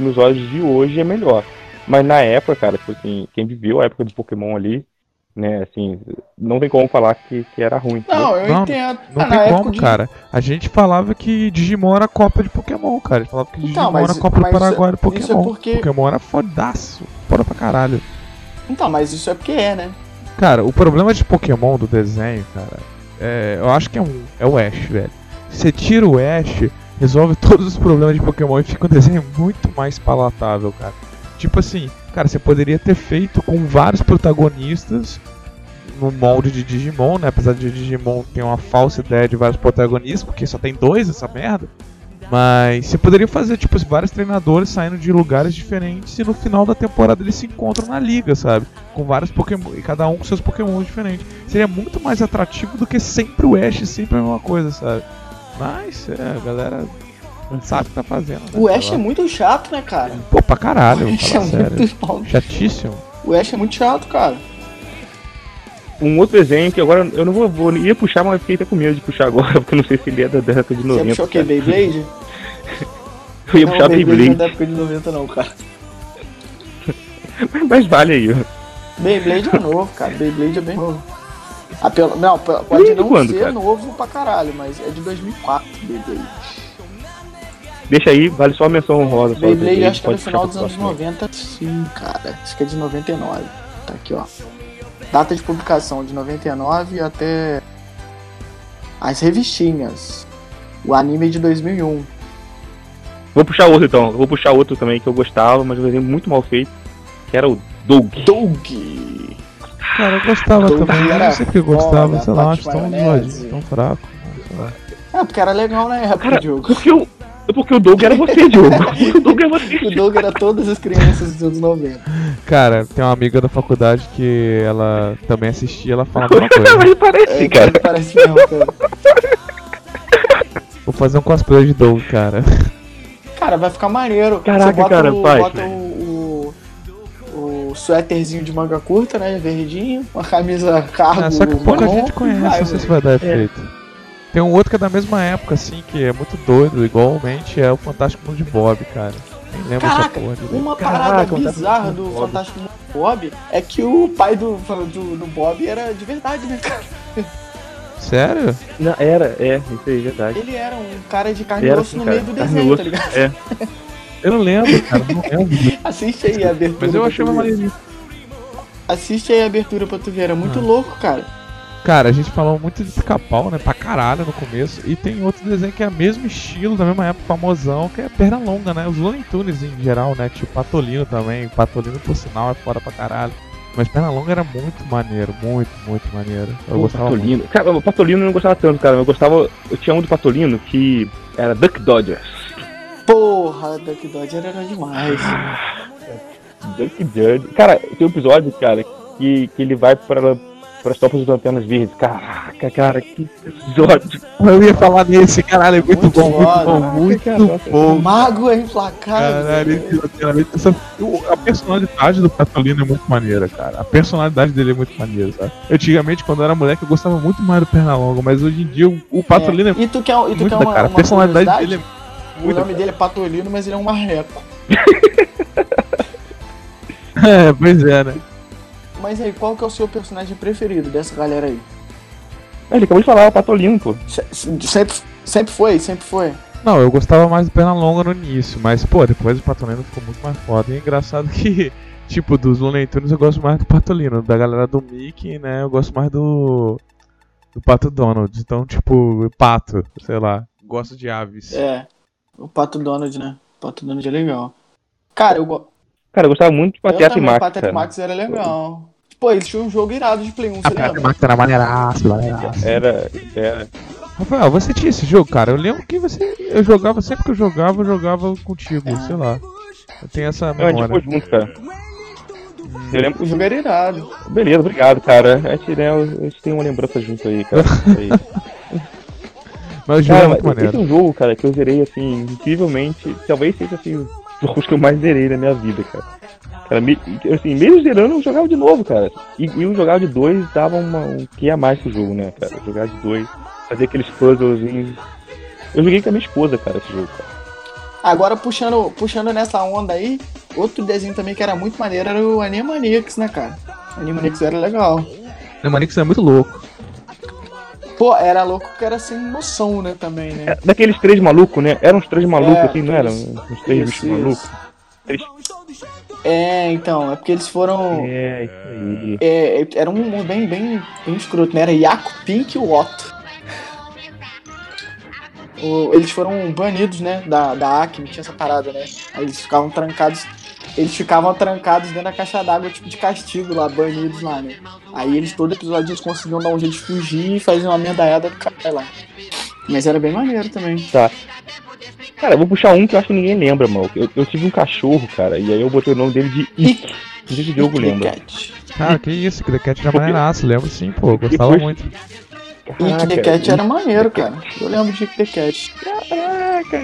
nos olhos de hoje, é melhor. Mas na época, cara, tipo assim, quem viveu a época do Pokémon ali, né, assim, não tem como falar que, que era ruim. Não, eu não, entendo. Não ah, tem como, de... cara. A gente falava que Digimon era cópia de Pokémon, cara. A gente falava que então, Digimon mas, era cópia do Paraguai do Pokémon. Isso é porque... Pokémon era fodaço, fora pra caralho. Então, mas isso é porque é, né? Cara, o problema de Pokémon do desenho, cara, é, eu acho que é, um, é o Ash, velho. Você tira o Ash, resolve todos os problemas de Pokémon e fica um desenho muito mais palatável, cara. Tipo assim, cara, você poderia ter feito com vários protagonistas no molde de Digimon, né? Apesar de Digimon ter uma falsa ideia de vários protagonistas, porque só tem dois essa merda. Mas você poderia fazer, tipo, vários treinadores saindo de lugares diferentes e no final da temporada eles se encontram na liga, sabe? Com vários Pokémon, e cada um com seus Pokémon diferentes. Seria muito mais atrativo do que sempre o Ash, sempre a mesma coisa, sabe? Mas, é, a galera sabe o que tá fazendo. Né? O Ash é muito chato, né, cara? Pô, pra caralho, o Ash é sério. muito chatíssimo. O Ash é muito chato, cara. Um outro desenho que agora eu não vou, vou ia puxar, mas fiquei até com medo de puxar agora, porque eu não sei se ele é da década de 90. Você puxou o que? Beyblade? eu ia não, puxar Beyblade. Beyblade não é da época de 90 não, cara. mas, mas vale aí. Beyblade é novo, cara. Beyblade é bem novo. Ah, pelo, não, pode não quando, ser cara? novo pra caralho, mas é de 2004, Beyblade. Deixa aí, vale só a menção honrosa. Beyblade acho que é no final dos anos 90, sim, cara. Acho que é de 99. Tá aqui, ó. Data de publicação de 99 até as revistinhas. O anime é de 2001. Vou puxar outro então. Vou puxar outro também que eu gostava, mas um desenho muito mal feito. Que era o Doug. Doug! Cara, eu gostava Doug também. Eu não sei que eu gostava, sei lá, acho tão tão fraco. É, porque era legal na época, Cara, Diogo. Porque eu, porque o Doug era você, Diogo. o Doug era você. o Doug era todas as crianças dos anos 90. Cara, tem uma amiga da faculdade que ela também assistia ela fala uma coisa. Mas parece, é, cara. Parece mesmo, cara. Vou fazer um cosplay de Doug, cara. Cara, vai ficar maneiro. Caraca, Você bota cara, o, faz, bota o, o, o suéterzinho de manga curta, né? Verdinho, uma camisa cargo. Ah, só que pouca gente conhece, vai, não sei se vai dar efeito. Tem um outro que é da mesma época, assim, que é muito doido, igualmente, é o Fantástico Mundo de Bob, cara. Nem lembro essa Caraca, porra uma Caraca, parada o bizarra do Bob. Fantástico Mundo de Bob é que o pai do, do, do Bob era de verdade, né, cara? Sério? Não, era, é, isso aí, verdade. Ele era um cara de carne e osso assim, no cara, meio do desenho, tá ligado? É. Eu não lembro, cara, não lembro. Assiste aí a abertura. Mas eu achei uma ver. maneirinha. Assiste aí a abertura pra tu ver, era muito Ah. louco, cara. Cara, a gente falou muito de pica-pau, né? Pra caralho no começo. E tem outro desenho que é o mesmo estilo, da mesma época, famosão, que é perna longa, né? Os Looney Tunes em geral, né? Tipo Patolino também. Patolino, por sinal, é fora pra caralho. Mas perna longa era muito maneiro, muito, muito maneiro. Eu O gostava muito. Patolino. Cara, o Patolino eu não gostava tanto, cara. Eu gostava. Eu tinha um do Patolino que era Duck Dodgers. Porra, Duck Dodger era demais. Duck Dodgers. Cara, tem um episódio, cara, que, que ele vai para topas das antenas verdes. Caraca, cara, que episódio. Eu ia falar nesse, caralho, é muito, Muito bom, muito bom, muito O bom. mago é implacável. Caralho, essa- o- a personalidade do Patolino é muito maneira, cara. A personalidade dele é muito maneira, sabe? Antigamente, quando eu era moleque, eu gostava muito mais do Pernalonga, mas hoje em dia o, o Patolino é, E tu quer, e tu quer da uma, cara. A uma personalidade dele é O muito nome dele é Patolino, mas ele é um marreco. É, pois é, né? Mas aí, qual que é o seu personagem preferido dessa galera aí? Ah, Ele acabou de falar, o Patolino, pô. Se- se- Sempre, sempre foi, sempre foi. Não, eu gostava mais do Pernalonga no início, mas, pô, depois o Patolino ficou muito mais foda. E é engraçado que, tipo, dos Looney Tunes eu gosto mais do Patolino. Da galera do Mickey, né, eu gosto mais do. do Pato Donald. Então, tipo, pato, sei lá. Gosto de aves. É. O Pato Donald, né? O Pato Donald é legal. Cara, eu, go- Cara, eu gostava muito de Pateta e Max, Pateta e. Max era legal. Pô, eles tinham um jogo irado de Play 1, A você lembra? Era maneiraço, maneiraço. Era, era. Rafael, você tinha esse jogo, cara? Eu lembro que você. Eu jogava, sempre que eu jogava, eu jogava contigo, sei lá. Eu tenho essa Não, a gente memória. ficou junto, cara. Eu lembro O jogo era irado. Beleza, obrigado, cara. A gente, né, a gente tem uma lembrança junto aí, cara. Aí. Mas o jogo é Cara, muito é maneiro. um jogo, cara, que eu zerei, assim, incrivelmente. Talvez seja, assim, jogos que eu mais zerei na minha vida, cara. Cara, me, assim, mesmo zerando, eu jogava de novo, cara. E, e o jogar de dois dava uma, um que a mais pro jogo, né, cara? Jogar de dois, fazer aqueles puzzlezinhos. Eu joguei com a minha esposa, cara, esse jogo, cara. Agora, puxando, puxando nessa onda aí, outro desenho também que era muito maneiro era o Animaniacs, né, cara? Animaniacs era legal. O Manix é muito louco. Pô, era louco que era sem noção, né, também, né? É, daqueles três malucos, né? Eram uns três malucos, É, assim, não eram? Uns três bichos malucos. É, então, é porque eles foram. É, isso aí. É, era um humor bem, bem, bem escroto, né? Era Yaku, Pink e o Otto. O- eles foram banidos, né? Da, da Acme, tinha essa parada, né? Aí eles ficavam trancados. Eles ficavam trancados dentro da caixa d'água, tipo de castigo lá, banidos lá, né? Aí eles, todo episódio, eles conseguiam dar um jeito de fugir e fazer uma merdaiada do cara lá. Mas era bem maneiro também. Cara, eu vou puxar um que eu acho que ninguém lembra, mano. Eu, eu tive um cachorro, cara, e aí eu botei o nome dele de Ick. Não sei se o Diogo lembra. Cat. Cara, que isso, que The Cat era maneiraço, lembro sim, pô, eu gostava Depois- muito. Ick the Cat era maneiro, cara. Eu lembro de Ick the Cat. Caraca.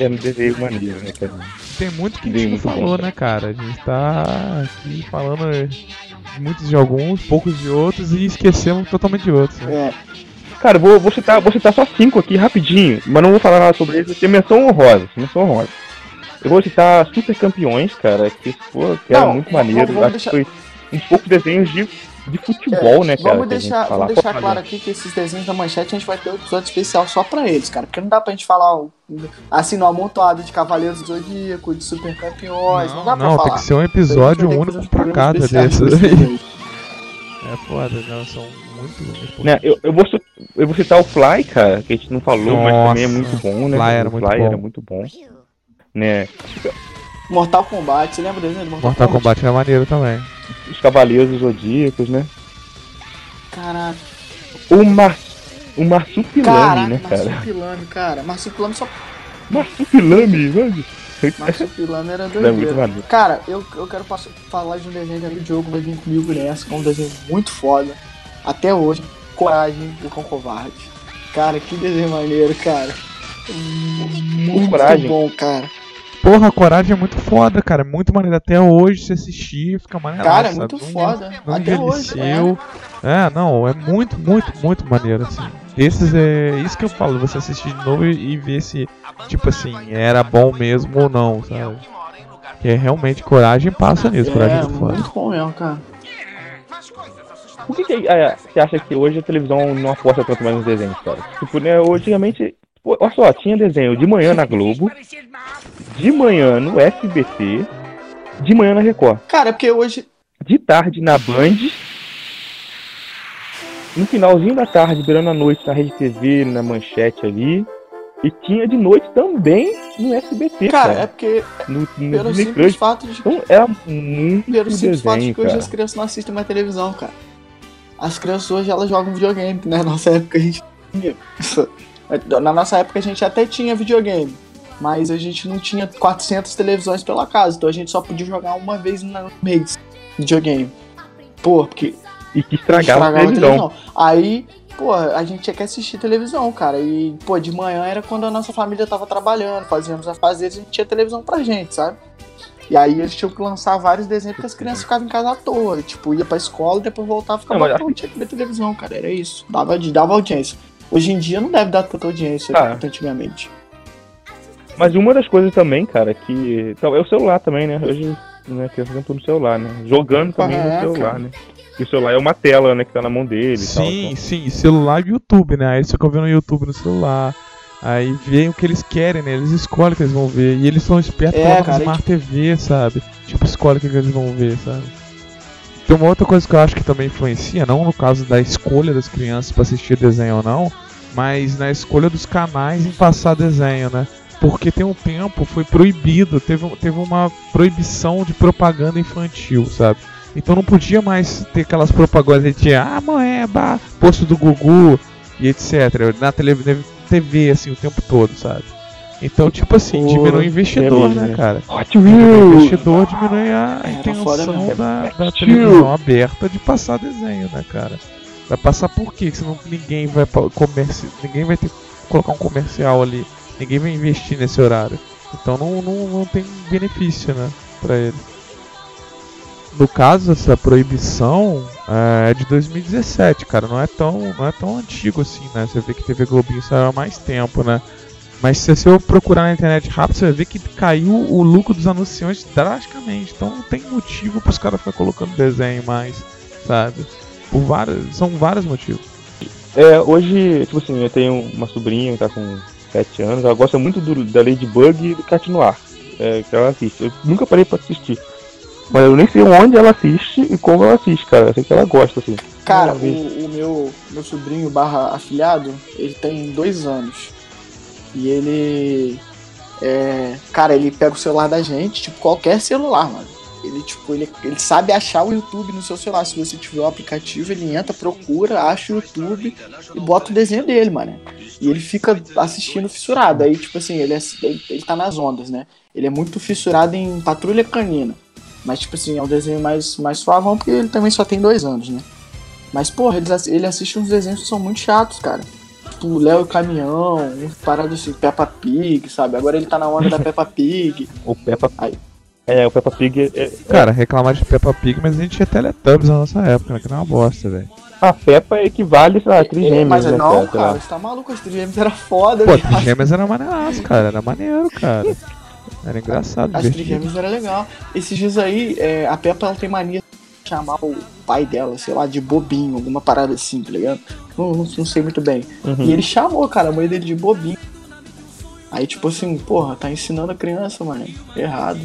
É um desenho maneiro, né, cara? Tem muito que a gente não falou, né, cara? A gente tá aqui falando de muitos de alguns, poucos de outros e esquecemos totalmente de outros. Né? É, Cara, eu vou, vou, citar, vou citar só cinco aqui rapidinho, mas não vou falar nada sobre eles, tem menção honrosa, menção honrosa. Eu vou citar Super Campeões, cara, que, pô, que era Não, muito vamos- maneiro. vamos Acho deixar- que foi uns poucos desenhos de, de futebol, né, cara? Vamos deixar, vamos deixar Pô, claro aqui que esses desenhos da manchete a gente vai ter um episódio especial só pra eles, cara. Porque não dá pra gente falar assim no amontoado de Cavaleiros do Zodíaco, de Super Campeões, não, dá pra não, falar. tem que ser um Então episódio único uns pra cada desses pra aí. É foda, não, são muito. muito Né, eu, eu, vou, eu vou citar o Fly, cara, que a gente não falou, mas também é Nossa, muito bom, né? Fly era o muito Fly bom. era muito bom. Né, Mortal Kombat, você lembra do desenho do Mortal, Mortal Kombat era maneiro também. os Cavaleiros Zodíacos, né? Caraca, O, Mar, o Marsupilame, caraca, né, cara? Marsupilame, cara. Marsupilame só. Marsupilame, mano. Marsupilame era É muito doideira. maneiro. Cara, eu, eu quero passar, falar de um desenho que o Diogo vai vir comigo nessa, que é um desenho muito foda. Até hoje, Coragem, o Cão Covarde. Cara, que desenho maneiro, cara. Muito coragem. bom, cara. Porra, a coragem é muito foda, cara. É muito maneiro. Até hoje, se assistir, fica maneiro. Cara, é muito foda. Não Até hoje. É. envelheceu. É. não, é muito, muito, muito maneiro, assim. Esses é isso que eu falo, você assistir de novo e, e ver se, tipo assim, era bom mesmo ou não, sabe? Que é realmente coragem passa nisso, coragem é É, muito foda. muito bom mesmo, cara. Por que, que é, você acha que hoje a televisão não aposta tanto mais nos desenhos, cara? Tipo, né, antigamente, olha só, tinha desenho de manhã na Globo, de manhã no SBT, de manhã na Record, Cara, é porque hoje. de tarde na Band, no finalzinho da tarde, virando a noite na Rede TV, na manchete ali, e tinha de noite também no SBT, Cara, cara. é porque. no, no Pelo Disney simples fato de Então era muito Pelo simples fato de desenho, que hoje cara. as crianças não assistem mais televisão, cara. As crianças hoje elas jogam videogame, né? Na nossa época a gente tinha. Na nossa época a gente até tinha videogame, mas a gente não tinha 400 televisões pela casa, então a gente só podia jogar uma vez no mês videogame. Pô, porque E que estragava, a televisão. Aí, pô, a gente tinha que assistir televisão, cara. E, pô, de manhã era quando a nossa família tava trabalhando, fazíamos as fazeres, a gente tinha televisão pra gente, sabe? E aí eles tinham que lançar vários desenhos porque as crianças ficavam em casa à toa. Tipo, ia pra escola, depois voltava e ficava Não, tinha que ver televisão, cara. Era isso. Dava, dava audiência. Hoje em dia não deve dar tanta audiência Ah. quanto antigamente. Mas uma das coisas também, cara, que. Então, é o celular também, né? Hoje, né, criança tudo no celular, né? Jogando também no celular, né? E o celular é uma tela, né, que tá na mão dele e tal. Sim, então. sim, celular e YouTube, né? Aí você fica vendo o YouTube no celular. Aí veem o que eles querem, né? Eles escolhem o que eles vão ver. E eles são espertos É, colocam cara, no Smart TV, sabe? Tipo, escolhe o que que eles vão ver, sabe? Tem uma outra coisa que eu acho que também influencia, não no caso da escolha das crianças pra assistir desenho ou não, mas na escolha dos canais em passar desenho, né? Porque tem um tempo foi proibido, teve, teve uma proibição de propaganda infantil, sabe? Então não podia mais ter aquelas propagandas que tinha, ah, moeba, posto do Gugu e etc. Na tele, TV, assim, o tempo todo, sabe? Então, tipo assim, diminui o investidor, né, cara? Diminui o investidor, diminui a intenção da, da televisão aberta de passar desenho, né, cara? Vai passar por quê? Senão ninguém vai comerci... ninguém vai ter que colocar um comercial ali, ninguém vai investir nesse horário. Então não, não, não tem benefício, né, pra ele. No caso, essa proibição é de 2017, cara, não é tão, não é tão antigo assim, né? Você vê que TV Globinho saiu há mais tempo, né? Mas se você procurar na internet rápido, você vai ver que caiu o lucro dos anunciantes drasticamente. Então não tem motivo para os caras ficar colocando desenho mais, sabe? Por vários, são vários motivos. É, hoje, tipo assim, eu tenho uma sobrinha que tá com 7 anos, ela gosta muito do, da Ladybug e do Cat Noir, é, que ela assiste. Eu nunca parei pra assistir. Mas eu nem sei onde ela assiste e como ela assiste, cara. Eu sei que ela gosta, assim. Cara, o, o meu, meu sobrinho barra afilhado, ele tem dois anos. E ele. É, cara, ele pega o celular da gente, tipo, qualquer celular, mano. Ele, tipo, ele, ele sabe achar o YouTube no seu celular. Se você tiver o aplicativo, ele entra, procura, acha o YouTube e bota o desenho dele, mano. E ele fica assistindo fissurado. Aí, tipo assim, ele, é, ele, ele tá nas ondas, né? Ele é muito fissurado em Patrulha Canina. Mas, tipo assim, é um desenho mais, mais suavão, porque ele também só tem dois anos, né? Mas, porra, ele, ele assiste uns desenhos que são muito chatos, cara. Tipo, Léo e o Caminhão, uns paradas assim, Peppa Pig, sabe? Agora ele tá na onda da Peppa Pig. O Peppa Aí. É, o Peppa Pig é, é- Cara, reclamar de Peppa Pig, mas a gente tinha Teletubbies na nossa época, né? Que era uma bosta, velho. A Peppa equivale, a É, trigêmeos, mas né, não, sei lá. cara, você tá maluco, as trigêmeas era foda, Pô. Trigêmeas era maneiraço, cara. Era maneiro, cara. Era engraçado, As trigêmeas era legal. Esses dias aí, é, a Peppa ela tem mania de chamar o pai dela, sei lá, de bobinho, alguma parada assim, tá ligado? Não, não, não sei muito bem. Uhum. E ele chamou, cara, a mãe dele de bobinho. Aí, tipo assim, porra, tá ensinando a criança, mano. Errado.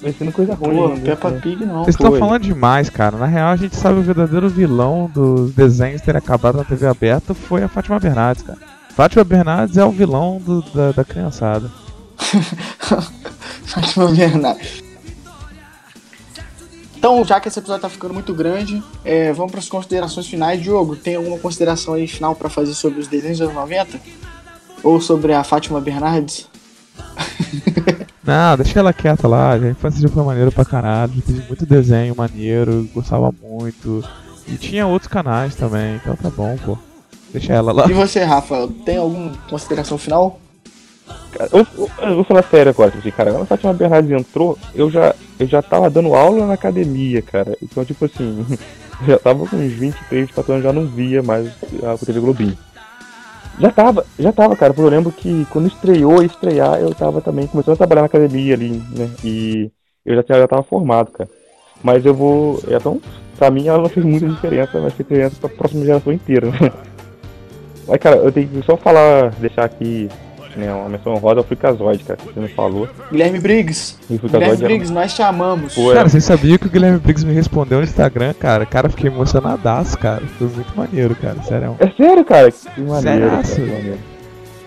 Vai sendo coisa ruim. Pô, né? Peppa Pig não. Vocês estão falando demais, cara. Na real, a gente sabe o verdadeiro vilão dos desenhos terem acabado na TV aberta foi a Fátima Bernardes, cara. Fátima Bernardes é o vilão do- da, da criançada. Fátima Bernardes. Então, já que esse episódio tá ficando muito grande, é, vamos para as considerações finais. Diogo, tem alguma consideração aí final pra fazer sobre os desenhos dos anos 90? Ou sobre a Fátima Bernardes? Não, deixa ela quieta lá. A infância já foi maneiro pra caralho. Já fiz muito desenho maneiro, gostava muito. E tinha outros canais também, então tá bom, pô. Deixa ela lá. E você, Rafa, tem alguma consideração final? Cara, eu, eu, eu vou falar sério agora, tipo assim, cara, quando a Fátima Bernardes entrou, eu já, eu já tava dando aula na academia, cara. Então, tipo assim, já tava com uns 23, 24 anos, já não via mais a TV Globinho. Já tava, já tava, cara, porque eu lembro que quando estreou estrear, eu tava também começando a trabalhar na academia ali, né? E eu já, já tava formado, cara. Mas eu vou. Então, pra mim ela não fez muita diferença, mas fez diferença pra próxima geração inteira, né? Mas, cara, eu tenho que só falar, deixar aqui né, uma menção roda ao Fricazoide, cara, que você não falou. Guilherme Briggs. O Guilherme Fricazoide era- Briggs, nós te amamos. Pô, Cara, vocês sabiam que o Guilherme Briggs me respondeu no Instagram, cara? Cara, fiquei emocionadaço, cara. Foi muito maneiro, cara. Sério. É sério, cara? Que maneiro, cara, Sério? que maneiro.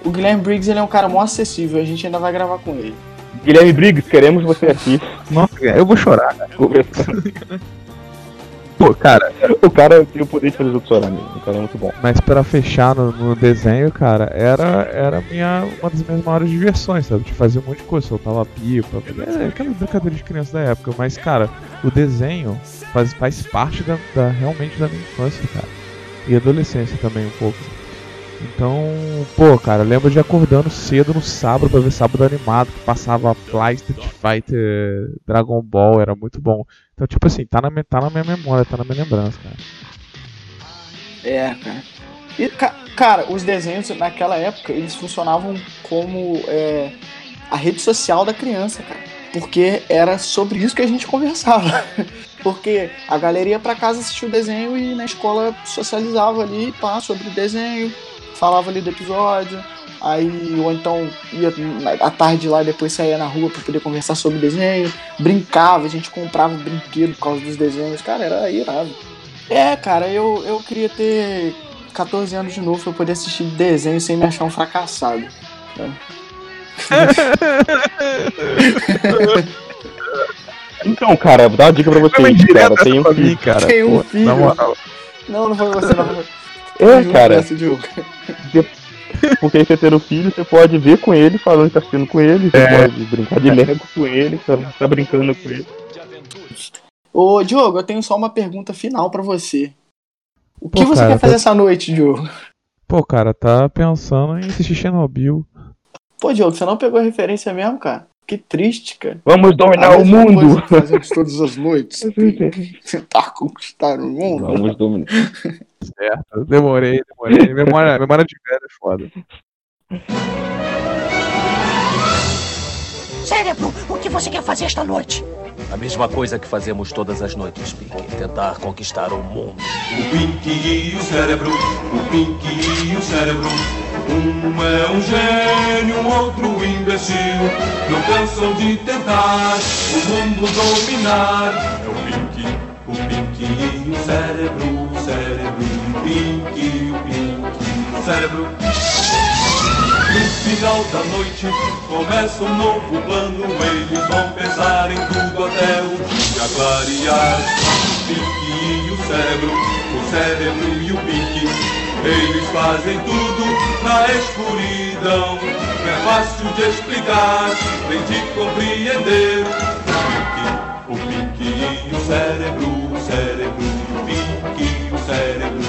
O Guilherme Briggs ele é um cara mó acessível, a gente ainda vai gravar com ele. Guilherme Briggs, queremos você aqui Nossa, eu vou chorar, cara. Pô, cara, O cara tem o poder de fazer chorar mesmo. O cara é muito bom. mas pra fechar no, no desenho, cara, era, era minha, uma das minhas maiores diversões, sabe? De fazer um monte de coisa, soltava pipa, é, aquela brincadeira de criança da época. Mas, cara, o desenho faz, faz parte da, da- realmente da minha infância, cara. E adolescência também um pouco. Então, pô, cara, eu lembro de acordando cedo no sábado pra ver sábado animado, que passava Fly, Street Fighter, Dragon Ball, era muito bom. Então, tipo assim, tá na, tá na minha memória, tá na minha lembrança, cara. É, cara. E, ca- cara, os desenhos naquela época, eles funcionavam como é, a rede social da criança, cara. Porque era sobre isso que a gente conversava. Porque a galera ia pra casa assistir o desenho e na escola socializava ali, pá, sobre o desenho, falava ali do episódio. Aí, ou então ia à tarde lá e depois saía na rua pra poder conversar sobre desenho. Brincava, a gente comprava brinquedo por causa dos desenhos. Cara, era irado. É, cara, eu, eu queria ter 14 anos de novo pra eu poder assistir desenho sem me achar um fracassado. Então, cara, vou dar uma dica pra vocês, cara. Tem um que... cara. Tem um filho. Na moral. Não, não foi você, não. É, cara, Diogo. Porque aí você tendo filho, você pode ver com ele, falando que tá assistindo com ele, você É. pode brincar de Lego com ele, tá, tá brincando com ele. Ô, Diogo, eu tenho só uma pergunta final pra você. O que Pô, você cara, quer fazer tô- essa noite, Diogo? Pô, cara, tá pensando em assistir Chernobyl. Pô, Diogo, você não pegou a referência mesmo, cara? Que triste, cara. Vamos dominar A o mundo! Fazemos todas as noites. Tentar conquistar o mundo. Vamos dominar. Certo. Demorei, demorei. Memória, memória de velho é foda. Cérebro, o que você quer fazer esta noite? A mesma coisa que fazemos todas as noites, Pink. Tentar conquistar o mundo. O Pink e o cérebro, o Pink e o cérebro. Um é um gênio, outro imbecil. Não cansam de tentar o mundo dominar. É o Pink, o Pink e o cérebro, o cérebro o Pink, o Pink, o cérebro. No final da noite começa um novo plano. Eles vão pensar em tudo até o dia clarear. O Pink e o cérebro, o cérebro e o Pink. Eles fazem tudo na escuridão. Não é fácil de explicar, nem de compreender. O pique, o pique e o cérebro, o cérebro, o pique e o cérebro.